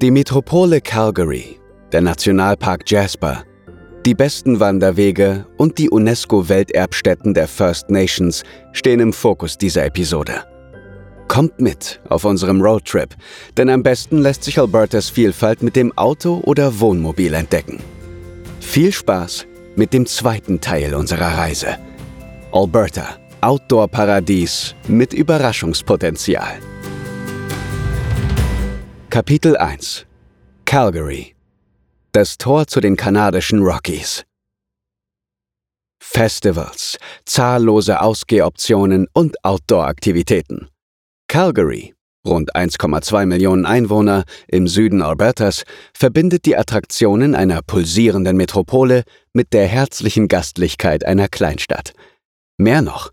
Die Metropole Calgary, der Nationalpark Jasper, die besten Wanderwege und die UNESCO-Welterbstätten der First Nations stehen im Fokus dieser Episode. Kommt mit auf unserem Roadtrip, denn am besten lässt sich Albertas Vielfalt mit dem Auto oder Wohnmobil entdecken. Viel Spaß mit dem zweiten Teil unserer Reise. Alberta, Outdoor-Paradies mit Überraschungspotenzial. Kapitel 1 Calgary Das Tor zu den kanadischen Rockies Festivals, zahllose Ausgehoptionen und Outdoor-Aktivitäten. Calgary, rund 1,2 Millionen Einwohner im Süden Albertas, verbindet die Attraktionen einer pulsierenden Metropole mit der herzlichen Gastlichkeit einer Kleinstadt. Mehr noch,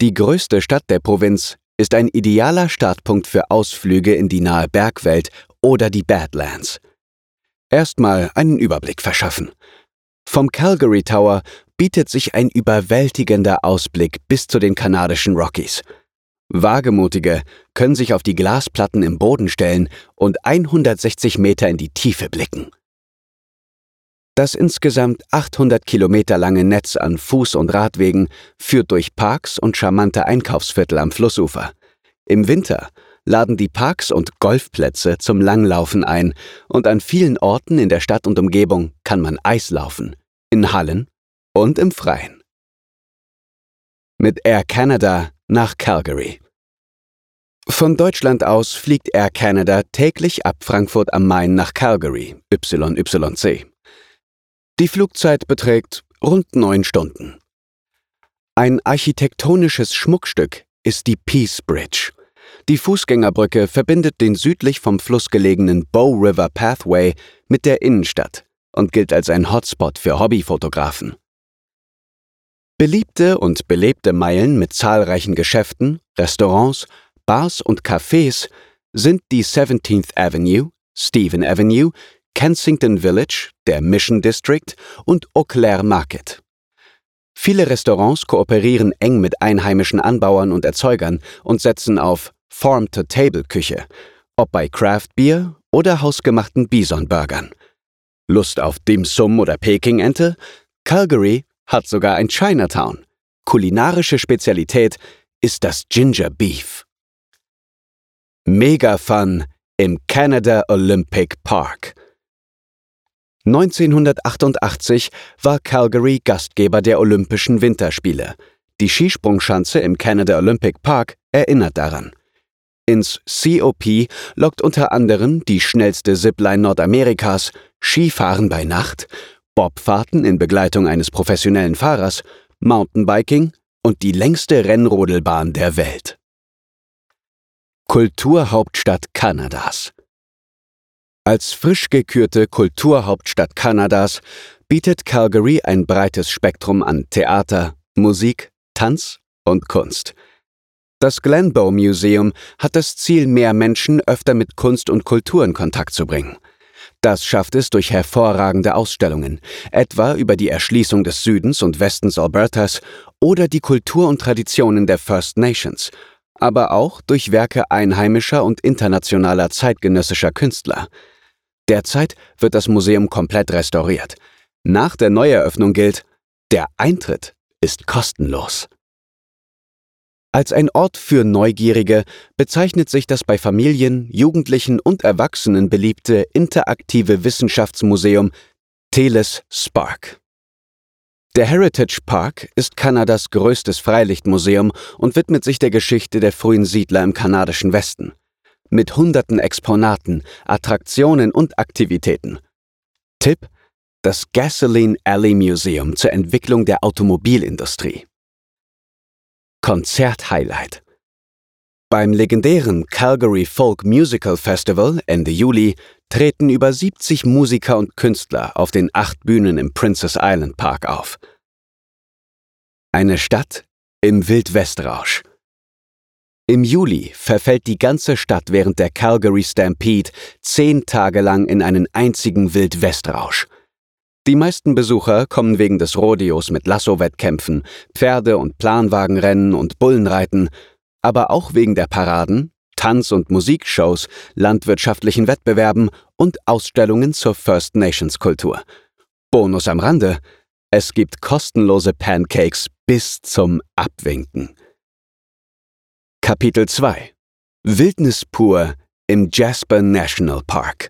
die größte Stadt der Provinz ist ein idealer Startpunkt für Ausflüge in die nahe Bergwelt oder die Badlands. Erstmal einen Überblick verschaffen. Vom Calgary Tower bietet sich ein überwältigender Ausblick bis zu den kanadischen Rockies. Wagemutige können sich auf die Glasplatten im Boden stellen und 160 Meter in die Tiefe blicken. Das insgesamt 800 Kilometer lange Netz an Fuß- und Radwegen führt durch Parks und charmante Einkaufsviertel am Flussufer. Im Winter laden die Parks und Golfplätze zum Langlaufen ein und an vielen Orten in der Stadt und Umgebung kann man Eislaufen, in Hallen und im Freien. Mit Air Canada nach Calgary. Von Deutschland aus fliegt Air Canada täglich ab Frankfurt am Main nach Calgary, YYC. Die Flugzeit beträgt rund neun Stunden. Ein architektonisches Schmuckstück ist die Peace Bridge. Die Fußgängerbrücke verbindet den südlich vom Fluss gelegenen Bow River Pathway mit der Innenstadt und gilt als ein Hotspot für Hobbyfotografen. Beliebte und belebte Meilen mit zahlreichen Geschäften, Restaurants, Bars und Cafés sind die 17th Avenue, Stephen Avenue, Kensington Village, der Mission District und Eau Claire Market. Viele Restaurants kooperieren eng mit einheimischen Anbauern und Erzeugern und setzen auf Farm-to-Table-Küche, ob bei Craft Beer oder hausgemachten Bison-Burgern. Lust auf Dim Sum oder Peking-Ente? Calgary hat sogar ein Chinatown. Kulinarische Spezialität ist das Ginger Beef. Mega Fun im Canada Olympic Park. 1988 war Calgary Gastgeber der Olympischen Winterspiele. Die Skisprungschanze im Canada Olympic Park erinnert daran. Ins COP lockt unter anderem die schnellste Zipline Nordamerikas, Skifahren bei Nacht, Bobfahrten in Begleitung eines professionellen Fahrers, Mountainbiking und die längste Rennrodelbahn der Welt. Kulturhauptstadt Kanadas als frisch gekürte Kulturhauptstadt Kanadas bietet Calgary ein breites Spektrum an Theater, Musik, Tanz und Kunst. Das Glenbow Museum hat das Ziel, mehr Menschen öfter mit Kunst und Kultur in Kontakt zu bringen. Das schafft es durch hervorragende Ausstellungen, etwa über die Erschließung des Südens und Westens Albertas oder die Kultur und Traditionen der First Nations, aber auch durch Werke einheimischer und internationaler zeitgenössischer Künstler. Derzeit wird das Museum komplett restauriert. Nach der Neueröffnung gilt, der Eintritt ist kostenlos. Als ein Ort für Neugierige bezeichnet sich das bei Familien, Jugendlichen und Erwachsenen beliebte interaktive Wissenschaftsmuseum Teles Spark. Der Heritage Park ist Kanadas größtes Freilichtmuseum und widmet sich der Geschichte der frühen Siedler im kanadischen Westen mit hunderten Exponaten, Attraktionen und Aktivitäten. Tipp: Das Gasoline Alley Museum zur Entwicklung der Automobilindustrie. Konzert-Highlight beim legendären Calgary Folk Musical Festival Ende Juli treten über 70 Musiker und Künstler auf den acht Bühnen im Princess Island Park auf. Eine Stadt im Wildwestrausch. Im Juli verfällt die ganze Stadt während der Calgary Stampede zehn Tage lang in einen einzigen Wildwestrausch. Die meisten Besucher kommen wegen des Rodeos mit Lasso-Wettkämpfen, Pferde- und Planwagenrennen und Bullenreiten, aber auch wegen der Paraden, Tanz- und Musikshows, landwirtschaftlichen Wettbewerben und Ausstellungen zur First Nations Kultur. Bonus am Rande, es gibt kostenlose Pancakes bis zum Abwinken. Kapitel 2 Wildnis pur im Jasper National Park.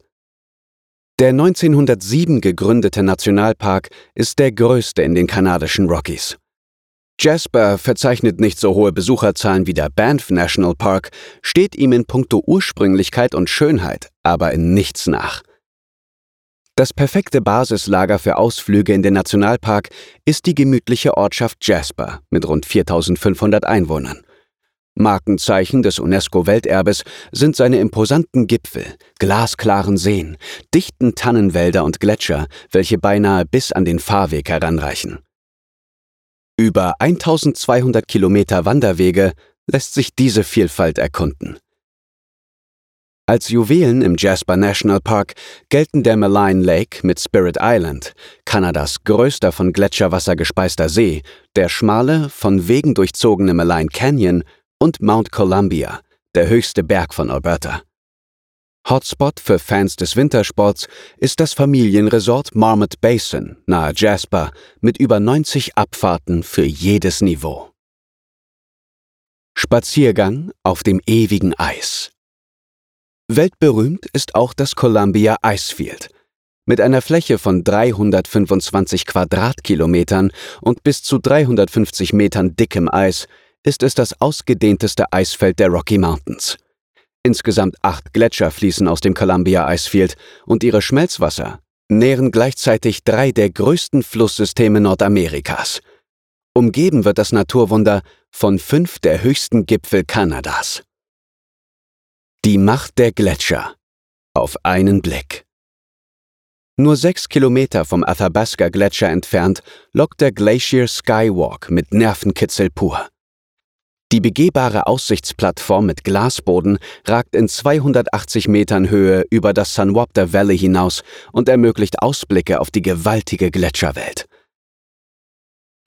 Der 1907 gegründete Nationalpark ist der größte in den kanadischen Rockies. Jasper verzeichnet nicht so hohe Besucherzahlen wie der Banff National Park, steht ihm in puncto Ursprünglichkeit und Schönheit aber in nichts nach. Das perfekte Basislager für Ausflüge in den Nationalpark ist die gemütliche Ortschaft Jasper mit rund 4500 Einwohnern. Markenzeichen des UNESCO-Welterbes sind seine imposanten Gipfel, glasklaren Seen, dichten Tannenwälder und Gletscher, welche beinahe bis an den Fahrweg heranreichen. Über 1200 Kilometer Wanderwege lässt sich diese Vielfalt erkunden. Als Juwelen im Jasper National Park gelten der Malign Lake mit Spirit Island, Kanadas größter von Gletscherwasser gespeister See, der schmale, von Wegen durchzogene Malign Canyon und Mount Columbia, der höchste Berg von Alberta. Hotspot für Fans des Wintersports ist das Familienresort Marmot Basin nahe Jasper mit über 90 Abfahrten für jedes Niveau. Spaziergang auf dem ewigen Eis. Weltberühmt ist auch das Columbia Icefield. Mit einer Fläche von 325 Quadratkilometern und bis zu 350 Metern dickem Eis ist es das ausgedehnteste Eisfeld der Rocky Mountains. Insgesamt acht Gletscher fließen aus dem Columbia Icefield und ihre Schmelzwasser nähren gleichzeitig drei der größten Flusssysteme Nordamerikas. Umgeben wird das Naturwunder von fünf der höchsten Gipfel Kanadas. Die Macht der Gletscher. Auf einen Blick. Nur sechs Kilometer vom Athabasca Gletscher entfernt lockt der Glacier Skywalk mit Nervenkitzel pur. Die begehbare Aussichtsplattform mit Glasboden ragt in 280 Metern Höhe über das San Wapta Valley hinaus und ermöglicht Ausblicke auf die gewaltige Gletscherwelt.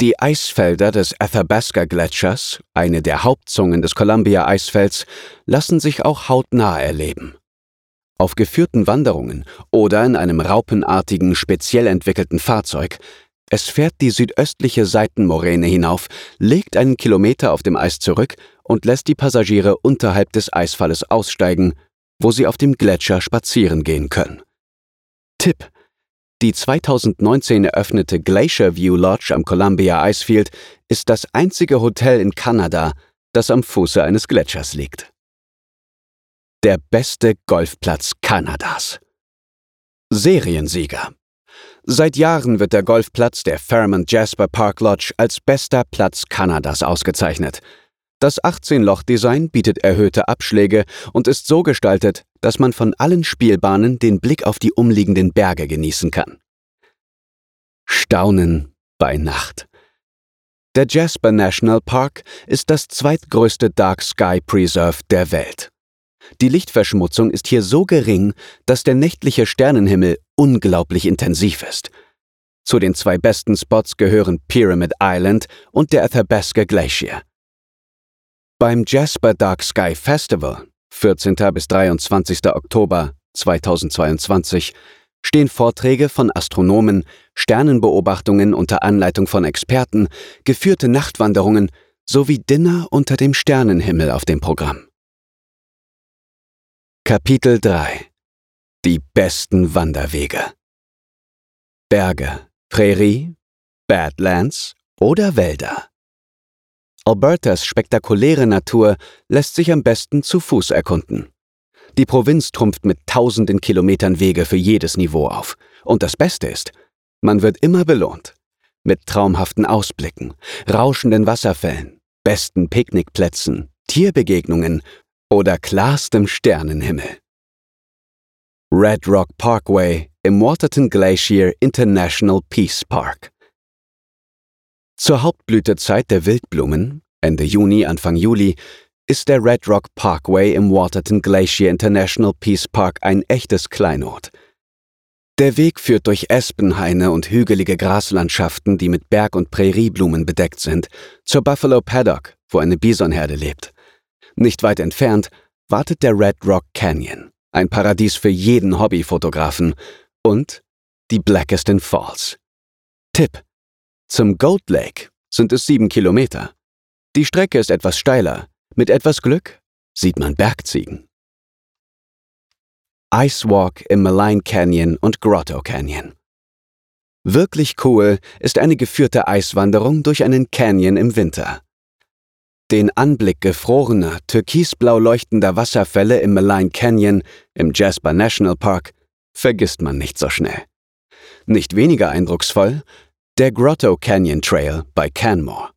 Die Eisfelder des Athabasca Gletschers, eine der Hauptzungen des Columbia Eisfelds, lassen sich auch hautnah erleben. Auf geführten Wanderungen oder in einem raupenartigen, speziell entwickelten Fahrzeug es fährt die südöstliche Seitenmoräne hinauf, legt einen Kilometer auf dem Eis zurück und lässt die Passagiere unterhalb des Eisfalles aussteigen, wo sie auf dem Gletscher spazieren gehen können. Tipp: Die 2019 eröffnete Glacier View Lodge am Columbia Icefield ist das einzige Hotel in Kanada, das am Fuße eines Gletschers liegt. Der beste Golfplatz Kanadas. Seriensieger Seit Jahren wird der Golfplatz der Fairmont Jasper Park Lodge als bester Platz Kanadas ausgezeichnet. Das 18-Loch-Design bietet erhöhte Abschläge und ist so gestaltet, dass man von allen Spielbahnen den Blick auf die umliegenden Berge genießen kann. Staunen bei Nacht. Der Jasper National Park ist das zweitgrößte Dark Sky Preserve der Welt. Die Lichtverschmutzung ist hier so gering, dass der nächtliche Sternenhimmel unglaublich intensiv ist. Zu den zwei besten Spots gehören Pyramid Island und der Athabasca Glacier. Beim Jasper Dark Sky Festival, 14. bis 23. Oktober 2022, stehen Vorträge von Astronomen, Sternenbeobachtungen unter Anleitung von Experten, geführte Nachtwanderungen sowie Dinner unter dem Sternenhimmel auf dem Programm. Kapitel 3 Die besten Wanderwege Berge, Prärie, Badlands oder Wälder. Albertas spektakuläre Natur lässt sich am besten zu Fuß erkunden. Die Provinz trumpft mit tausenden Kilometern Wege für jedes Niveau auf. Und das Beste ist, man wird immer belohnt. Mit traumhaften Ausblicken, rauschenden Wasserfällen, besten Picknickplätzen, Tierbegegnungen oder klarstem Sternenhimmel. Red Rock Parkway im Waterton Glacier International Peace Park. Zur Hauptblütezeit der Wildblumen, Ende Juni, Anfang Juli, ist der Red Rock Parkway im Waterton Glacier International Peace Park ein echtes Kleinod. Der Weg führt durch Espenhaine und hügelige Graslandschaften, die mit Berg- und Prärieblumen bedeckt sind, zur Buffalo Paddock, wo eine Bisonherde lebt. Nicht weit entfernt wartet der Red Rock Canyon, ein Paradies für jeden Hobbyfotografen, und die Blackiston Falls. Tipp. Zum Gold Lake sind es sieben Kilometer. Die Strecke ist etwas steiler. Mit etwas Glück sieht man Bergziegen. Icewalk im Malign Canyon und Grotto Canyon. Wirklich cool ist eine geführte Eiswanderung durch einen Canyon im Winter. Den Anblick gefrorener, türkisblau leuchtender Wasserfälle im Malign Canyon im Jasper National Park vergisst man nicht so schnell. Nicht weniger eindrucksvoll der Grotto Canyon Trail bei Canmore.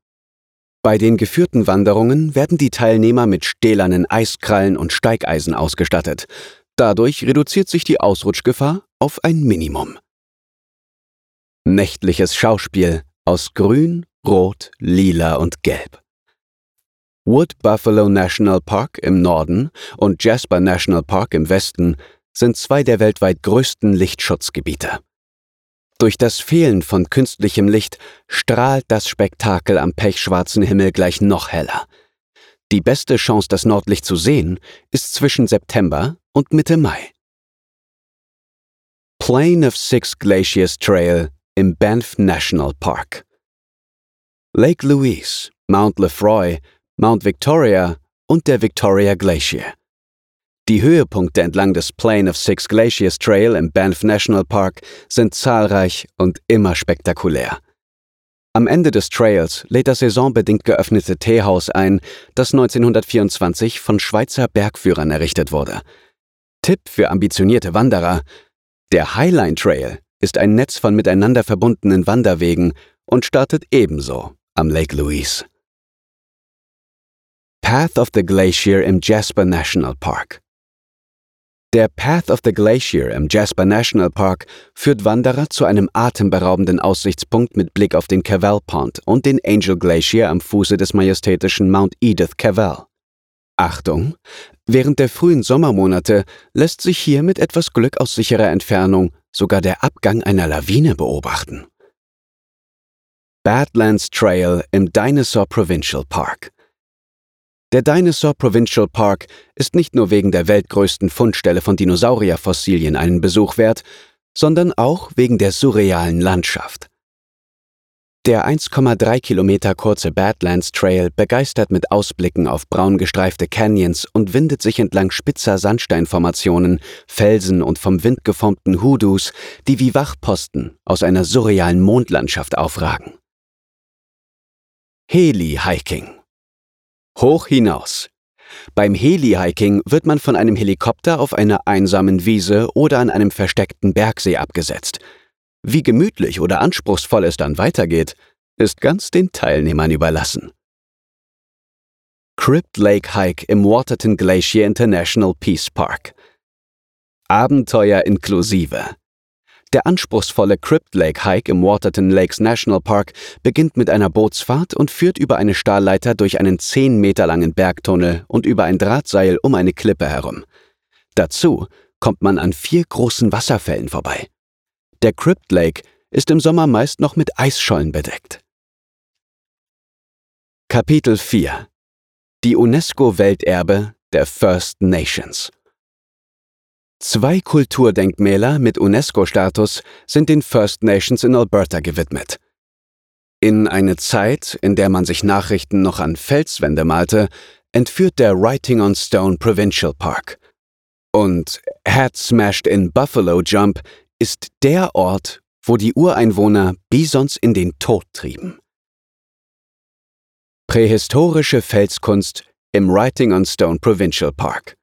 Bei den geführten Wanderungen werden die Teilnehmer mit stählernen Eiskrallen und Steigeisen ausgestattet. Dadurch reduziert sich die Ausrutschgefahr auf ein Minimum. Nächtliches Schauspiel aus Grün, Rot, Lila und Gelb. Wood Buffalo National Park im Norden und Jasper National Park im Westen sind zwei der weltweit größten Lichtschutzgebiete. Durch das Fehlen von künstlichem Licht strahlt das Spektakel am pechschwarzen Himmel gleich noch heller. Die beste Chance, das Nordlicht zu sehen, ist zwischen September und Mitte Mai. Plain of Six Glaciers Trail im Banff National Park. Lake Louise, Mount Lefroy, Mount Victoria und der Victoria Glacier. Die Höhepunkte entlang des Plain of Six Glaciers Trail im Banff National Park sind zahlreich und immer spektakulär. Am Ende des Trails lädt das saisonbedingt geöffnete Teehaus ein, das 1924 von Schweizer Bergführern errichtet wurde. Tipp für ambitionierte Wanderer: Der Highline Trail ist ein Netz von miteinander verbundenen Wanderwegen und startet ebenso am Lake Louise. Path of the Glacier im Jasper National Park. Der Path of the Glacier im Jasper National Park führt Wanderer zu einem atemberaubenden Aussichtspunkt mit Blick auf den Cavell Pond und den Angel Glacier am Fuße des majestätischen Mount Edith Cavell. Achtung! Während der frühen Sommermonate lässt sich hier mit etwas Glück aus sicherer Entfernung sogar der Abgang einer Lawine beobachten. Badlands Trail im Dinosaur Provincial Park. Der Dinosaur Provincial Park ist nicht nur wegen der weltgrößten Fundstelle von Dinosaurierfossilien einen Besuch wert, sondern auch wegen der surrealen Landschaft. Der 1,3 Kilometer kurze Badlands Trail begeistert mit Ausblicken auf braun gestreifte Canyons und windet sich entlang spitzer Sandsteinformationen, Felsen und vom Wind geformten Hoodoos, die wie Wachposten aus einer surrealen Mondlandschaft aufragen. Heli-Hiking Hoch hinaus. Beim Heli-Hiking wird man von einem Helikopter auf einer einsamen Wiese oder an einem versteckten Bergsee abgesetzt. Wie gemütlich oder anspruchsvoll es dann weitergeht, ist ganz den Teilnehmern überlassen. Crypt Lake Hike im Waterton Glacier International Peace Park. Abenteuer inklusive. Der anspruchsvolle Crypt Lake Hike im Waterton Lakes National Park beginnt mit einer Bootsfahrt und führt über eine Stahlleiter durch einen 10 Meter langen Bergtunnel und über ein Drahtseil um eine Klippe herum. Dazu kommt man an vier großen Wasserfällen vorbei. Der Crypt Lake ist im Sommer meist noch mit Eisschollen bedeckt. Kapitel 4 Die UNESCO-Welterbe der First Nations Zwei Kulturdenkmäler mit UNESCO-Status sind den First Nations in Alberta gewidmet. In eine Zeit, in der man sich Nachrichten noch an Felswände malte, entführt der Writing on Stone Provincial Park. Und Hat Smashed in Buffalo Jump ist der Ort, wo die Ureinwohner Bisons in den Tod trieben. Prähistorische Felskunst im Writing on Stone Provincial Park.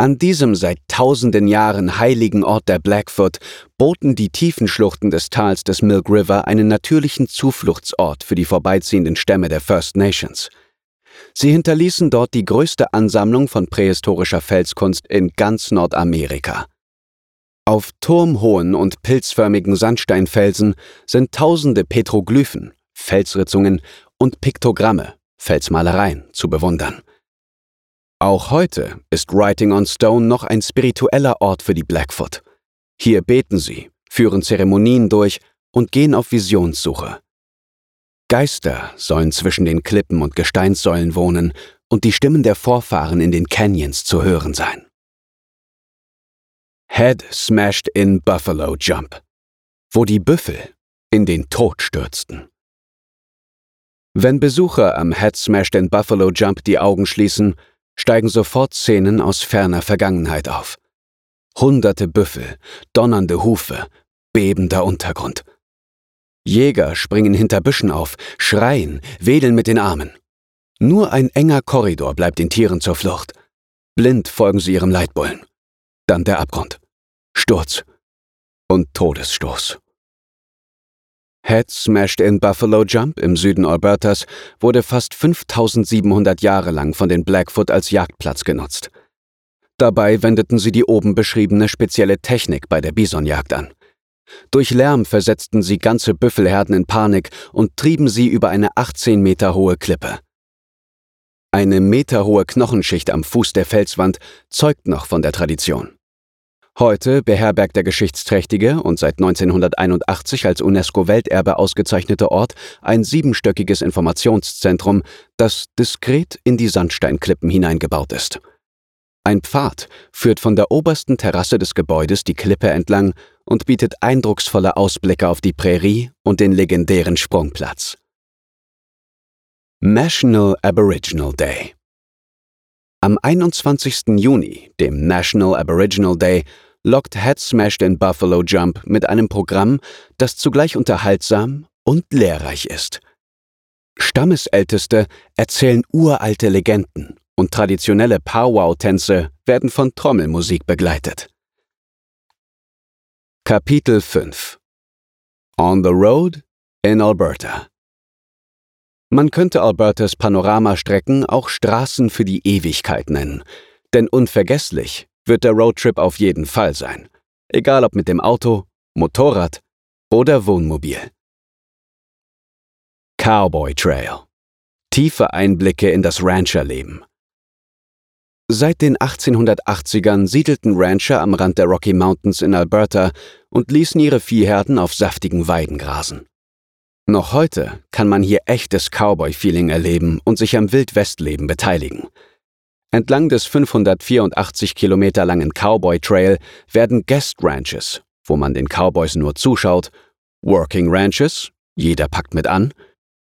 An diesem seit tausenden Jahren heiligen Ort der Blackfoot boten die tiefen Schluchten des Tals des Milk River einen natürlichen Zufluchtsort für die vorbeiziehenden Stämme der First Nations. Sie hinterließen dort die größte Ansammlung von prähistorischer Felskunst in ganz Nordamerika. Auf turmhohen und pilzförmigen Sandsteinfelsen sind tausende Petroglyphen, Felsritzungen und Piktogramme, Felsmalereien zu bewundern. Auch heute ist Writing on Stone noch ein spiritueller Ort für die Blackfoot. Hier beten sie, führen Zeremonien durch und gehen auf Visionssuche. Geister sollen zwischen den Klippen und Gesteinssäulen wohnen und die Stimmen der Vorfahren in den Canyons zu hören sein. Head smashed in Buffalo Jump, wo die Büffel in den Tod stürzten. Wenn Besucher am Head Smashed in Buffalo Jump die Augen schließen, steigen sofort Szenen aus ferner Vergangenheit auf. Hunderte Büffel, donnernde Hufe, bebender Untergrund. Jäger springen hinter Büschen auf, schreien, wedeln mit den Armen. Nur ein enger Korridor bleibt den Tieren zur Flucht. Blind folgen sie ihrem Leitbullen. Dann der Abgrund. Sturz und Todesstoß. Head Smashed in Buffalo Jump im Süden Albertas wurde fast 5700 Jahre lang von den Blackfoot als Jagdplatz genutzt. Dabei wendeten sie die oben beschriebene spezielle Technik bei der Bisonjagd an. Durch Lärm versetzten sie ganze Büffelherden in Panik und trieben sie über eine 18 Meter hohe Klippe. Eine meterhohe Knochenschicht am Fuß der Felswand zeugt noch von der Tradition. Heute beherbergt der geschichtsträchtige und seit 1981 als UNESCO-Welterbe ausgezeichnete Ort ein siebenstöckiges Informationszentrum, das diskret in die Sandsteinklippen hineingebaut ist. Ein Pfad führt von der obersten Terrasse des Gebäudes die Klippe entlang und bietet eindrucksvolle Ausblicke auf die Prärie und den legendären Sprungplatz. National Aboriginal Day Am 21. Juni, dem National Aboriginal Day, lockt Head Smashed in Buffalo Jump mit einem Programm, das zugleich unterhaltsam und lehrreich ist. Stammesälteste erzählen uralte Legenden und traditionelle Powwow-Tänze werden von Trommelmusik begleitet. Kapitel 5 On the Road in Alberta Man könnte Albertas Panoramastrecken auch Straßen für die Ewigkeit nennen, denn unvergesslich wird der Roadtrip auf jeden Fall sein. Egal ob mit dem Auto, Motorrad oder Wohnmobil. Cowboy Trail. Tiefe Einblicke in das Rancherleben. Seit den 1880ern siedelten Rancher am Rand der Rocky Mountains in Alberta und ließen ihre Viehherden auf saftigen Weiden grasen. Noch heute kann man hier echtes Cowboy-Feeling erleben und sich am Wildwestleben beteiligen. Entlang des 584 Kilometer langen Cowboy Trail werden Guest Ranches, wo man den Cowboys nur zuschaut, Working Ranches, jeder packt mit an,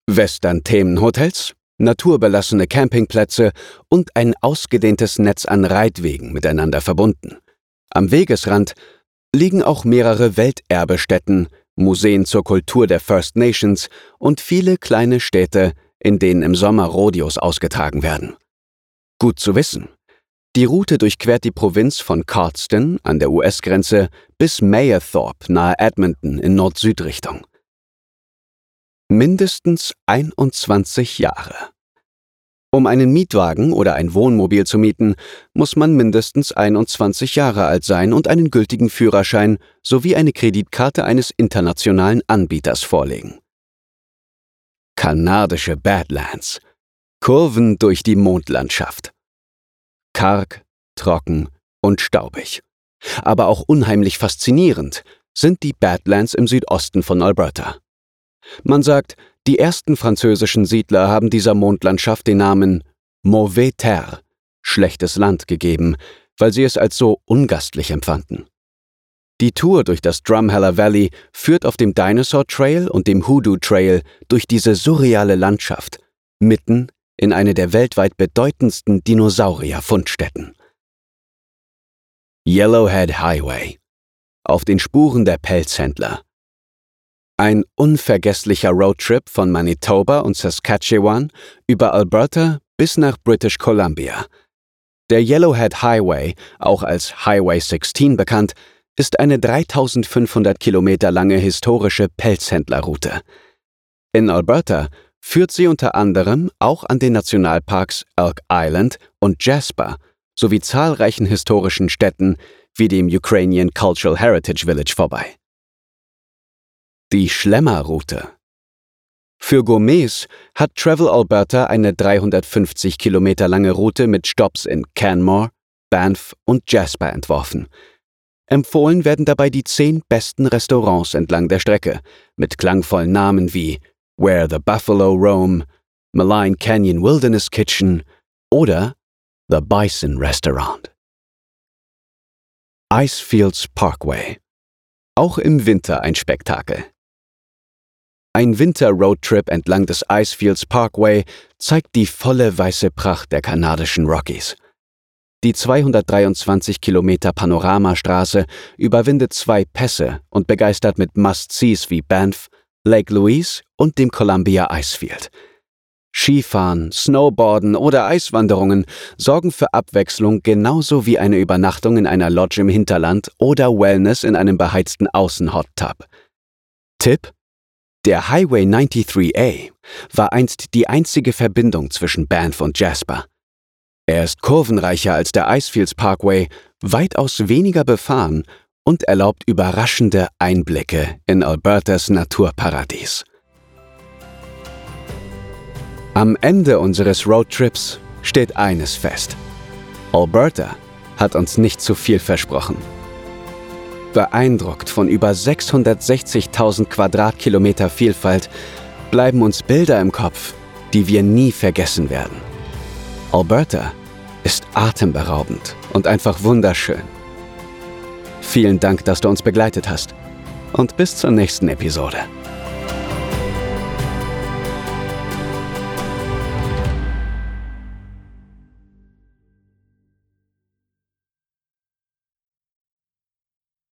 Western-Themenhotels, naturbelassene Campingplätze und ein ausgedehntes Netz an Reitwegen miteinander verbunden. Am Wegesrand liegen auch mehrere Welterbestätten, Museen zur Kultur der First Nations und viele kleine Städte, in denen im Sommer Rodeos ausgetragen werden. Gut zu wissen. Die Route durchquert die Provinz von Cardston an der US-Grenze bis Mayerthorpe nahe Edmonton in Nord-Süd-Richtung. Mindestens 21 Jahre. Um einen Mietwagen oder ein Wohnmobil zu mieten, muss man mindestens 21 Jahre alt sein und einen gültigen Führerschein sowie eine Kreditkarte eines internationalen Anbieters vorlegen. Kanadische Badlands. Kurven durch die Mondlandschaft. Karg, trocken und staubig. Aber auch unheimlich faszinierend sind die Badlands im Südosten von Alberta. Man sagt, die ersten französischen Siedler haben dieser Mondlandschaft den Namen Mauvais Terre, schlechtes Land gegeben, weil sie es als so ungastlich empfanden. Die Tour durch das Drumheller Valley führt auf dem Dinosaur Trail und dem Hoodoo Trail durch diese surreale Landschaft, mitten in eine der weltweit bedeutendsten Dinosaurier-Fundstätten. Yellowhead Highway. Auf den Spuren der Pelzhändler. Ein unvergesslicher Roadtrip von Manitoba und Saskatchewan über Alberta bis nach British Columbia. Der Yellowhead Highway, auch als Highway 16 bekannt, ist eine 3500 Kilometer lange historische Pelzhändlerroute. In Alberta führt sie unter anderem auch an den Nationalparks Elk Island und Jasper sowie zahlreichen historischen Städten wie dem Ukrainian Cultural Heritage Village vorbei. Die Schlemmerroute. Für Gourmets hat Travel Alberta eine 350 Kilometer lange Route mit Stops in Canmore, Banff und Jasper entworfen. Empfohlen werden dabei die zehn besten Restaurants entlang der Strecke mit klangvollen Namen wie Where the Buffalo Roam, Malign Canyon Wilderness Kitchen, oder The Bison Restaurant. Icefields Parkway. Auch im Winter ein Spektakel. Ein Winter-Roadtrip entlang des Icefields Parkway zeigt die volle weiße Pracht der kanadischen Rockies. Die 223 Kilometer Panoramastraße überwindet zwei Pässe und begeistert mit Must-Sees wie Banff, Lake Louise und dem Columbia Icefield. Skifahren, Snowboarden oder Eiswanderungen sorgen für Abwechslung genauso wie eine Übernachtung in einer Lodge im Hinterland oder Wellness in einem beheizten Außenhot-Tub. Tipp? Der Highway 93A war einst die einzige Verbindung zwischen Banff und Jasper. Er ist kurvenreicher als der Icefields Parkway, weitaus weniger befahren und erlaubt überraschende Einblicke in Albertas Naturparadies. Am Ende unseres Roadtrips steht eines fest. Alberta hat uns nicht zu viel versprochen. Beeindruckt von über 660.000 Quadratkilometer Vielfalt bleiben uns Bilder im Kopf, die wir nie vergessen werden. Alberta ist atemberaubend und einfach wunderschön. Vielen Dank, dass du uns begleitet hast und bis zur nächsten Episode.